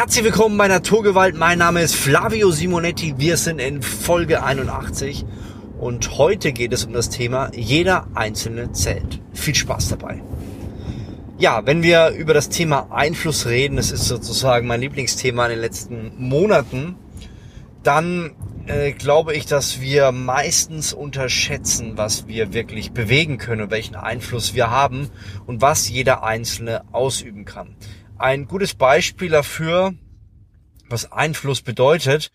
Herzlich willkommen bei Naturgewalt. Mein Name ist Flavio Simonetti. Wir sind in Folge 81 und heute geht es um das Thema jeder einzelne zählt. Viel Spaß dabei. Ja, wenn wir über das Thema Einfluss reden, das ist sozusagen mein Lieblingsthema in den letzten Monaten, dann äh, glaube ich, dass wir meistens unterschätzen, was wir wirklich bewegen können und welchen Einfluss wir haben und was jeder Einzelne ausüben kann. Ein gutes Beispiel dafür, was Einfluss bedeutet,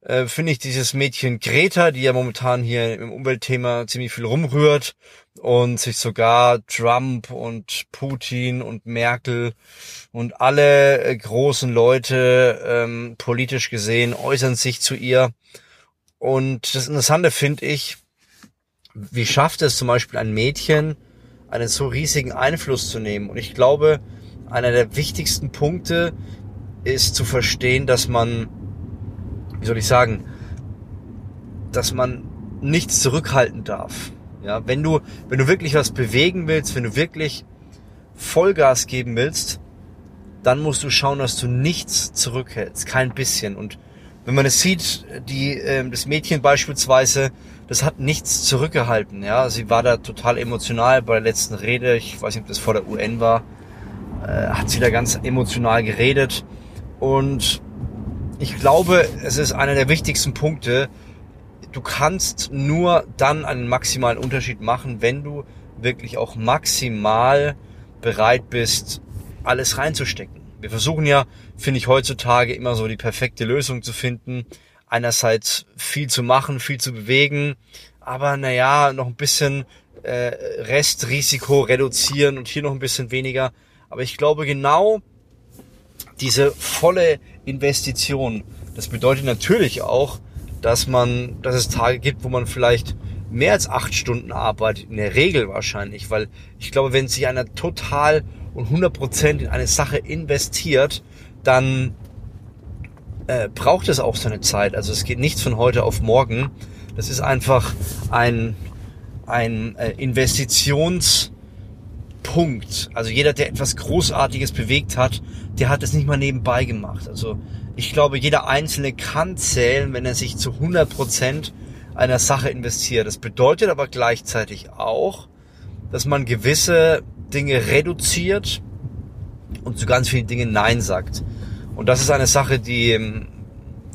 äh, finde ich dieses Mädchen Greta, die ja momentan hier im Umweltthema ziemlich viel rumrührt und sich sogar Trump und Putin und Merkel und alle äh, großen Leute ähm, politisch gesehen äußern sich zu ihr. Und das Interessante finde ich, wie schafft es zum Beispiel ein Mädchen, einen so riesigen Einfluss zu nehmen? Und ich glaube, einer der wichtigsten Punkte ist zu verstehen, dass man, wie soll ich sagen, dass man nichts zurückhalten darf. Ja, wenn du, wenn du wirklich was bewegen willst, wenn du wirklich Vollgas geben willst, dann musst du schauen, dass du nichts zurückhältst, kein bisschen. Und wenn man es sieht, die, äh, das Mädchen beispielsweise, das hat nichts zurückgehalten. Ja, sie war da total emotional bei der letzten Rede. Ich weiß nicht, ob das vor der UN war äh, hat sie da ganz emotional geredet. Und ich glaube, es ist einer der wichtigsten Punkte. Du kannst nur dann einen maximalen Unterschied machen, wenn du wirklich auch maximal bereit bist, alles reinzustecken. Wir versuchen ja, finde ich, heutzutage immer so die perfekte Lösung zu finden. Einerseits viel zu machen, viel zu bewegen, aber naja, noch ein bisschen äh, Restrisiko reduzieren und hier noch ein bisschen weniger. Aber ich glaube genau diese volle Investition, das bedeutet natürlich auch, dass man, dass es Tage gibt, wo man vielleicht mehr als acht Stunden arbeitet, in der Regel wahrscheinlich, weil ich glaube, wenn sich einer total und 100 Prozent in eine Sache investiert, dann äh, braucht es auch seine Zeit. Also es geht nichts von heute auf morgen. Das ist einfach ein, ein äh, Investitions, Punkt. Also jeder, der etwas Großartiges bewegt hat, der hat es nicht mal nebenbei gemacht. Also ich glaube, jeder Einzelne kann zählen, wenn er sich zu 100 Prozent einer Sache investiert. Das bedeutet aber gleichzeitig auch, dass man gewisse Dinge reduziert und zu ganz vielen Dingen Nein sagt. Und das ist eine Sache, die,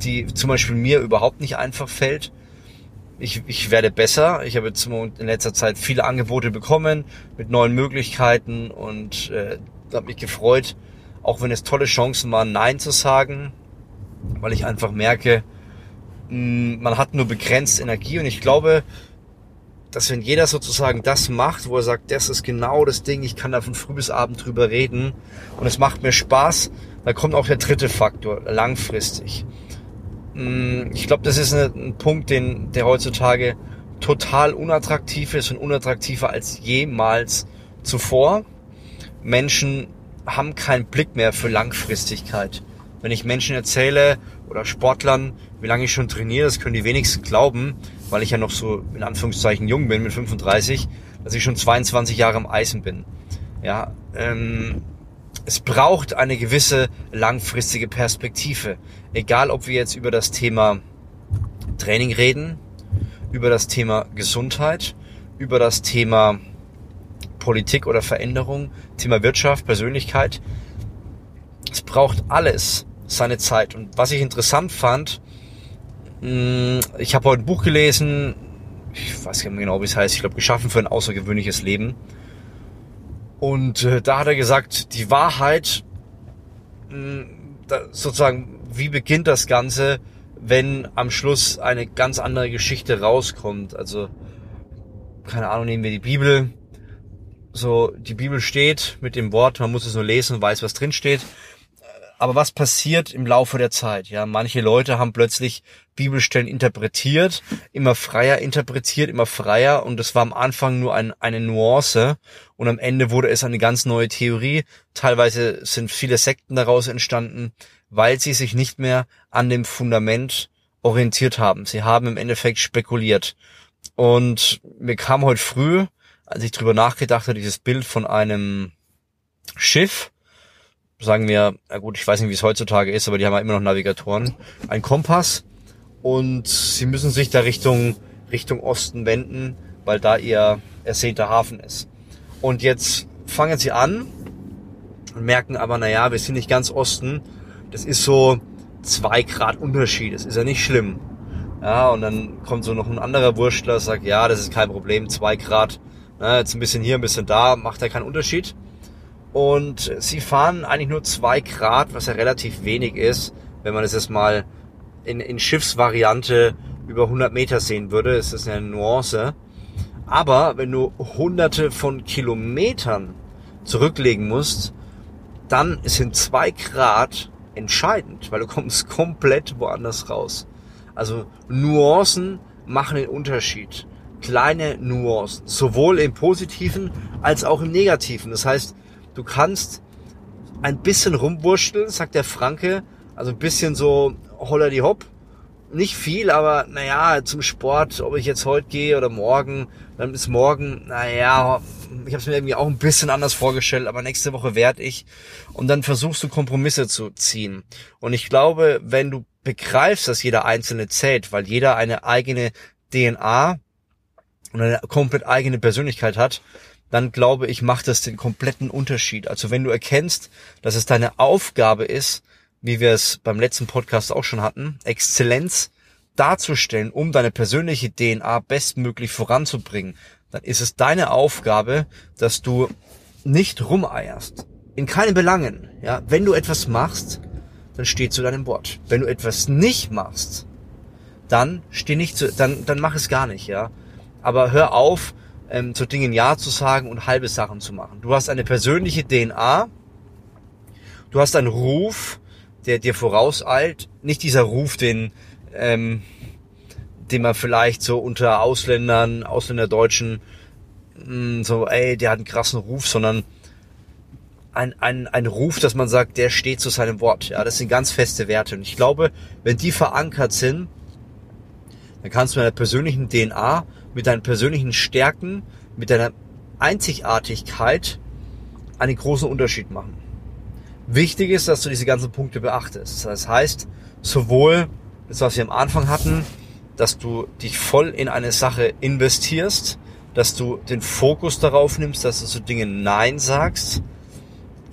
die zum Beispiel mir überhaupt nicht einfach fällt ich, ich werde besser. Ich habe jetzt in letzter Zeit viele Angebote bekommen mit neuen Möglichkeiten und äh, habe mich gefreut, auch wenn es tolle Chancen waren, Nein zu sagen, weil ich einfach merke, mh, hm, man hat nur begrenzt Energie und ich glaube, dass wenn jeder sozusagen das macht, wo er sagt, das ist genau das Ding, ich kann da von früh bis abend drüber reden und es macht mir Spaß, dann kommt auch der dritte Faktor, langfristig. Mm, ich glaube, das ist ein Punkt, den, der heutzutage total unattraktiv ist und unattraktiver als jemals zuvor. Menschen haben keinen Blick mehr für Langfristigkeit. Wenn ich Menschen erzähle oder Sportlern, wie lange ich schon trainiere, das können die wenigsten glauben, weil ich ja noch so in Anführungszeichen jung bin mit 35, dass ich schon 22 Jahre am Eisen bin. Ja, ähm, es braucht eine gewisse langfristige Perspektive. Egal, ob wir jetzt über das Thema Training reden, über das Thema Gesundheit, über das Thema Politik oder Veränderung, Thema Wirtschaft, Persönlichkeit. Es braucht alles seine Zeit. Und was ich interessant fand, hm, ich habe heute ein Buch gelesen, ich weiß nicht mehr genau, wie es heißt, ich glaube, geschaffen für ein außergewöhnliches Leben. Und äh, da hat er gesagt, die Wahrheit, mh, hm, da, sozusagen, wie beginnt das Ganze, wenn am Schluss eine ganz andere Geschichte rauskommt. Also, keine Ahnung, nehmen wir die Bibel. So, die Bibel steht mit dem Wort, man muss es nur lesen und weiß, was drin steht. Aber was passiert im Laufe der Zeit? Ja, manche Leute haben plötzlich Bibelstellen interpretiert, immer freier interpretiert, immer freier und es war am Anfang nur ein, eine Nuance und am Ende wurde es eine ganz neue Theorie. Teilweise sind viele Sekten daraus entstanden, weil sie sich nicht mehr an dem Fundament orientiert haben. Sie haben im Endeffekt spekuliert. Und mir kam heute früh, als ich drüber nachgedacht habe, dieses Bild von einem Schiff, sagen wir, na gut, ich weiß nicht, wie es heutzutage ist, aber die haben ja immer noch Navigatoren, ein Kompass und sie müssen sich da Richtung, Richtung Osten wenden, weil da ihr ersehnter Hafen ist. Und jetzt fangen sie an und merken aber, naja, wir sind nicht ganz Osten. Das ist so zwei Grad Unterschied. Das ist ja nicht schlimm. Ja, und dann kommt so noch ein anderer Wurstler, sagt, ja, das ist kein Problem, zwei Grad, na, jetzt ein bisschen hier, ein bisschen da, macht ja keinen Unterschied. Und sie fahren eigentlich nur zwei Grad, was ja relativ wenig ist, wenn man es jetzt mal in, in Schiffsvariante über 100 Meter sehen würde, ist das eine Nuance. Aber wenn du hunderte von Kilometern zurücklegen musst, dann sind zwei Grad entscheidend, weil du kommst komplett woanders raus. Also Nuancen machen den Unterschied. Kleine Nuancen, sowohl im positiven als auch im negativen. Das heißt, du kannst ein bisschen rumwurschteln, sagt der Franke, also ein bisschen so holler die hopp. Nicht viel, aber naja, zum Sport, ob ich jetzt heute gehe oder morgen, dann bis morgen, naja, ich habe es mir irgendwie auch ein bisschen anders vorgestellt, aber nächste Woche werde ich. Und dann versuchst du Kompromisse zu ziehen. Und ich glaube, wenn du begreifst, dass jeder einzelne zählt, weil jeder eine eigene DNA und eine komplett eigene Persönlichkeit hat, dann glaube ich, macht das den kompletten Unterschied. Also wenn du erkennst, dass es deine Aufgabe ist, wie wir es beim letzten Podcast auch schon hatten, Exzellenz darzustellen, um deine persönliche DNA bestmöglich voranzubringen, dann ist es deine Aufgabe, dass du nicht rumeierst. In keinen Belangen. Ja, wenn du etwas machst, dann steh zu deinem Wort. Wenn du etwas nicht machst, dann steh nicht zu, dann, dann mach es gar nicht, ja. Aber hör auf, ähm, zu Dingen Ja zu sagen und halbe Sachen zu machen. Du hast eine persönliche DNA, du hast einen Ruf, der dir vorauseilt. Nicht dieser Ruf, den, ähm, den man vielleicht so unter Ausländern, Ausländerdeutschen, mh, hm, so, ey, der hat einen krassen Ruf, sondern ein, ein, ein Ruf, dass man sagt, der steht zu seinem Wort. Ja, das sind ganz feste Werte. Und ich glaube, wenn die verankert sind, dann kannst du mit deiner persönlichen DNA, mit deinen persönlichen Stärken, mit deiner Einzigartigkeit einen großen Unterschied machen. Wichtig ist, dass du diese ganzen Punkte beachtest. Das heißt, sowohl das, was wir am Anfang hatten, dass du dich voll in eine Sache investierst, dass du den Fokus darauf nimmst, dass du zu Dingen Nein sagst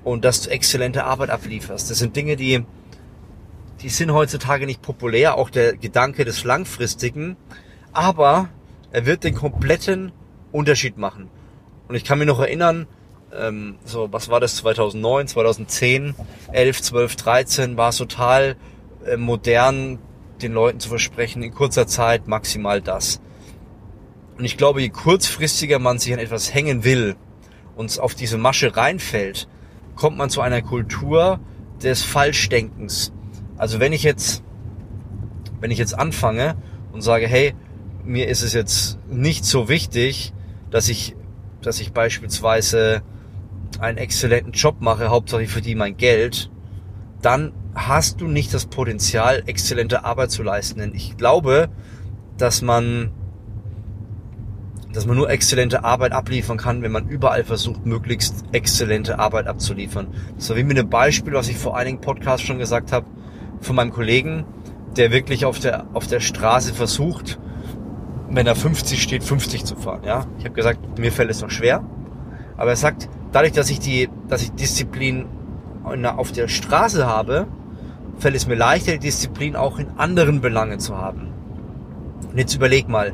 und dass du exzellente Arbeit ablieferst. Das sind Dinge, die, die sind heutzutage nicht populär, auch der Gedanke des Langfristigen, aber er wird den kompletten Unterschied machen. Und ich kann mich noch erinnern, ähm, so, was war das, 2009, 2010, 11, 12, 13, war es total äh, modern, den Leuten zu versprechen, in kurzer Zeit maximal das. Und ich glaube, je kurzfristiger man sich an etwas hängen will und auf diese Masche reinfällt, kommt man zu einer Kultur des Falschdenkens. Also wenn ich jetzt, wenn ich jetzt anfange und sage, hey, mir ist es jetzt nicht so wichtig, dass ich, dass ich beispielsweise einen exzellenten Job mache, Hauptsache ich verdiene mein Geld, dann hast du nicht das Potenzial, exzellente Arbeit zu leisten. Denn ich glaube, dass man, dass man nur exzellente Arbeit abliefern kann, wenn man überall versucht, möglichst exzellente Arbeit abzuliefern. War wie mit einem Beispiel, was ich vor einigen Podcasts schon gesagt habe, von meinem Kollegen, der wirklich auf der, auf der Straße versucht, wenn er 50 steht, 50 zu fahren. Ja, ich habe gesagt, mir fällt es noch schwer, aber er sagt, dadurch, dass ich die, dass ich Disziplin auf der Straße habe, fällt es mir leichter, die Disziplin auch in anderen Belangen zu haben. Und jetzt überleg mal,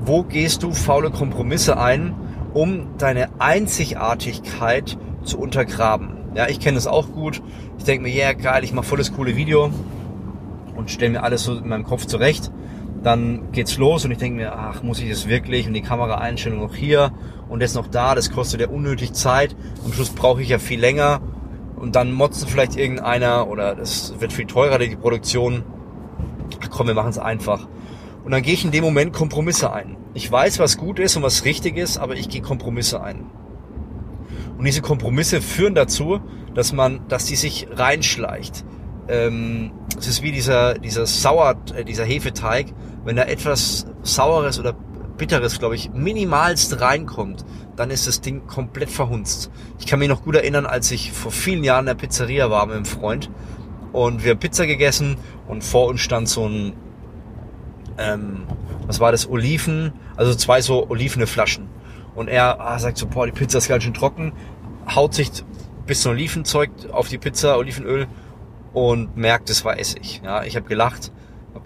wo gehst du faule Kompromisse ein, um deine Einzigartigkeit zu untergraben? Ja, ich kenne das auch gut. Ich denke mir, ja yeah, geil, ich mache volles coole Video und stelle mir alles so in meinem Kopf zurecht. Dann geht's los und ich denke mir, ach, muss ich das wirklich? Und die Kameraeinstellung noch hier und jetzt noch da, das kostet ja unnötig Zeit. Am Schluss brauche ich ja viel länger und dann motzt vielleicht irgendeiner oder es wird viel teurer, die Produktion. Ach komm, wir machen es einfach. Und dann gehe ich in dem Moment Kompromisse ein. Ich weiß, was gut ist und was richtig ist, aber ich gehe Kompromisse ein. Und diese Kompromisse führen dazu, dass man, dass die sich reinschleicht. Ähm, es ist wie dieser, dieser Sauer, äh, dieser Hefeteig. Wenn da etwas Saueres oder Bitteres, glaube ich, minimalst reinkommt, dann ist das Ding komplett verhunzt. Ich kann mich noch gut erinnern, als ich vor vielen Jahren in der Pizzeria war mit einem Freund und wir haben Pizza gegessen und vor uns stand so ein, ähm, was war das, Oliven, also zwei so olivene Flaschen. Und er ah, sagt so, boah, die Pizza ist ganz schön trocken, haut sich bisschen Olivenzeug auf die Pizza, Olivenöl und merkt, es war Essig. Ja, ich habe gelacht.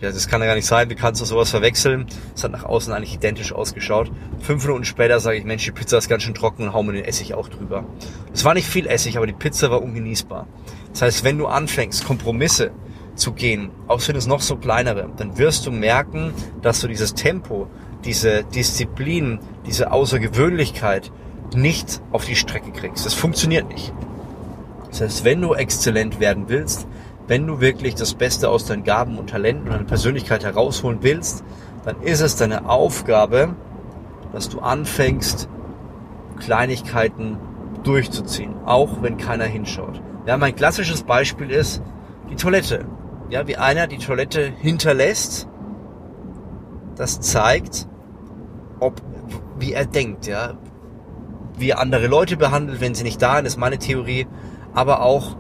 Ja, das kann ja gar nicht sein, wie kannst du sowas verwechseln? Es hat nach außen eigentlich identisch ausgeschaut. Fünf Minuten später sage ich, Mensch, die Pizza ist ganz schön trocken und hau mir den Essig auch drüber. Es war nicht viel Essig, aber die Pizza war ungenießbar. Das heißt, wenn du anfängst, Kompromisse zu gehen, auch wenn es noch so kleinere, dann wirst du merken, dass du dieses Tempo, diese Disziplin, diese Außergewöhnlichkeit nicht auf die Strecke kriegst. Das funktioniert nicht. Das heißt, wenn du exzellent werden willst, wenn du wirklich das Beste aus deinen Gaben und Talenten und deiner Persönlichkeit herausholen willst, dann ist es deine Aufgabe, dass du anfängst, Kleinigkeiten durchzuziehen, auch wenn keiner hinschaut. Ja, mein klassisches Beispiel ist die Toilette. Ja, wie einer die Toilette hinterlässt, das zeigt, ob, wie er denkt, ja, wie er andere Leute behandelt, wenn sie nicht da sind, ist meine Theorie, aber auch,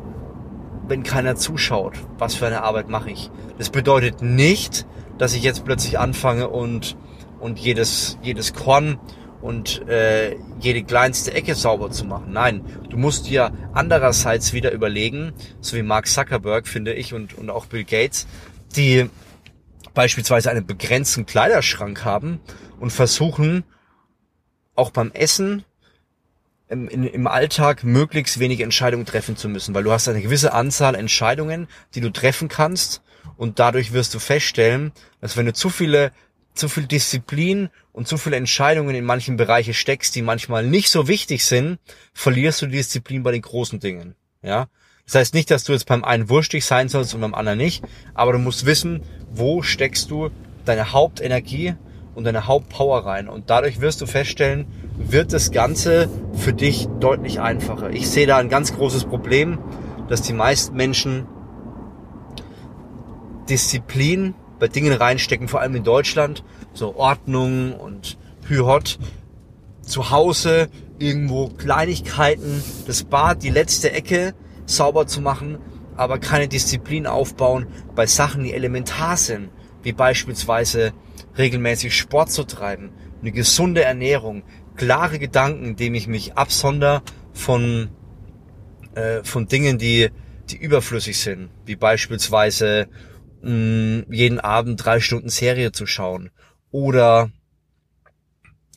wenn keiner zuschaut, was für eine Arbeit mache ich. Das bedeutet nicht, dass ich jetzt plötzlich anfange und, und jedes, jedes Korn und äh, jede kleinste Ecke sauber zu machen. Nein, du musst dir andererseits wieder überlegen, so wie Mark Zuckerberg, finde ich, und, und auch Bill Gates, die beispielsweise einen begrenzten Kleiderschrank haben und versuchen, auch beim Essen im, im Alltag möglichst wenig Entscheidungen treffen zu müssen, weil du hast eine gewisse Anzahl Entscheidungen, die du treffen kannst und dadurch wirst du feststellen, dass wenn du zu viele, zu viel Disziplin und zu viele Entscheidungen in manchen Bereichen steckst, die manchmal nicht so wichtig sind, verlierst du die Disziplin bei den großen Dingen. Ja, das heißt nicht, dass du jetzt beim einen wurstig sein sollst und beim anderen nicht, aber du musst wissen, wo steckst du deine Hauptenergie und deine Hauptpower rein. Und dadurch wirst du feststellen, wird das Ganze für dich deutlich einfacher. Ich sehe da ein ganz großes Problem, dass die meisten Menschen Disziplin bei Dingen reinstecken, vor allem in Deutschland, so Ordnung und Hü-Hot, zu Hause irgendwo Kleinigkeiten, das Bad, die letzte Ecke sauber zu machen, aber keine Disziplin aufbauen bei Sachen, die elementar sind, wie beispielsweise regelmäßig Sport zu treiben, eine gesunde Ernährung, klare Gedanken, indem ich mich absonder von, äh, von Dingen, die, die überflüssig sind, wie beispielsweise mh, mm, jeden Abend drei Stunden Serie zu schauen oder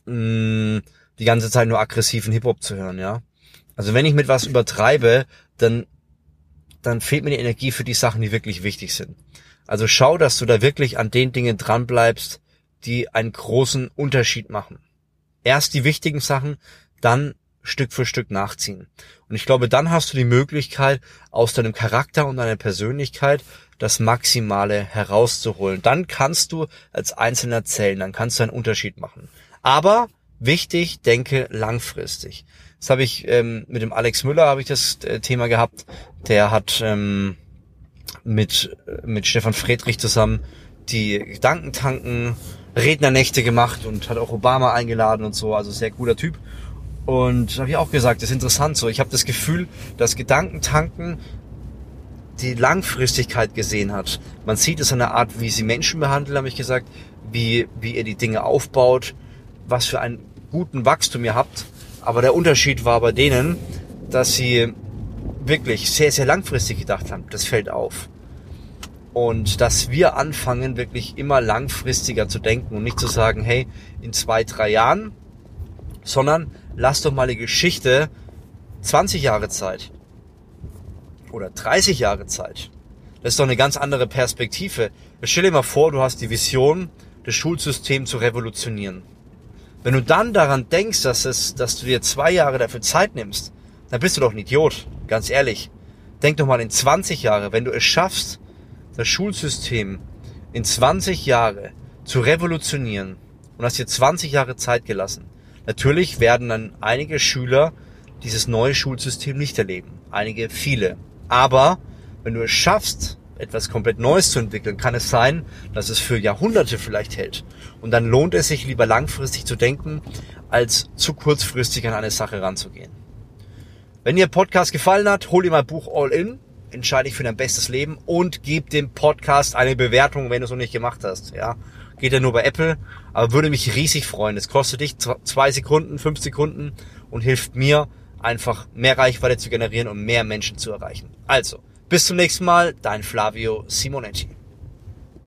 mh, mm, die ganze Zeit nur aggressiven Hip-Hop zu hören, ja. Also wenn ich mit was übertreibe, dann, dann fehlt mir die Energie für die Sachen, die wirklich wichtig sind. Also schau, dass du da wirklich an den Dingen dran bleibst, die einen großen Unterschied machen. Erst die wichtigen Sachen, dann Stück für Stück nachziehen. Und ich glaube, dann hast du die Möglichkeit, aus deinem Charakter und deiner Persönlichkeit das Maximale herauszuholen. Dann kannst du als Einzelner zählen, dann kannst du einen Unterschied machen. Aber wichtig, denke langfristig. Das habe ich ähm, mit dem Alex Müller habe ich das äh, Thema gehabt. Der hat ähm, mit mit Stefan Friedrich zusammen die Gedankentanken Rednernächte gemacht und hat auch Obama eingeladen und so, also sehr cooler Typ. Und habe ich auch gesagt, ist interessant so. Ich habe das Gefühl, dass Gedankentanken die Langfristigkeit gesehen hat. Man sieht es an der Art, wie sie Menschen behandeln, habe ich gesagt, wie, wie ihr die Dinge aufbaut, was für einen guten Wachstum ihr habt. Aber der Unterschied war bei denen, dass sie wirklich sehr, sehr langfristig gedacht haben. Das fällt auf. Und dass wir anfangen, wirklich immer langfristiger zu denken und nicht zu sagen, hey, in zwei, drei Jahren, sondern lass doch mal die Geschichte 20 Jahre Zeit oder 30 Jahre Zeit. Das ist doch eine ganz andere Perspektive. Stell dir mal vor, du hast die Vision, das Schulsystem zu revolutionieren. Wenn du dann daran denkst, dass, es, dass du dir zwei Jahre dafür Zeit nimmst, dann bist du doch ein Idiot, ganz ehrlich. Denk doch mal in 20 Jahre, wenn du es schaffst, das Schulsystem in 20 Jahre zu revolutionieren und hast dir 20 Jahre Zeit gelassen. Natürlich werden dann einige Schüler dieses neue Schulsystem nicht erleben. Einige, viele. Aber wenn du es schaffst, etwas komplett Neues zu entwickeln, kann es sein, dass es für Jahrhunderte vielleicht hält. Und dann lohnt es sich lieber langfristig zu denken, als zu kurzfristig an eine Sache ranzugehen. Wenn dir Podcast gefallen hat, hol dir mein Buch All In, entscheide dich für dein bestes Leben und gib dem Podcast eine Bewertung, wenn du es noch nicht gemacht hast. Ja, geht ja nur bei Apple, aber würde mich riesig freuen. Es kostet dich zwei Sekunden, fünf Sekunden und hilft mir einfach mehr Reichweite zu generieren und mehr Menschen zu erreichen. Also, bis zum nächsten Mal, dein Flavio Simonetti.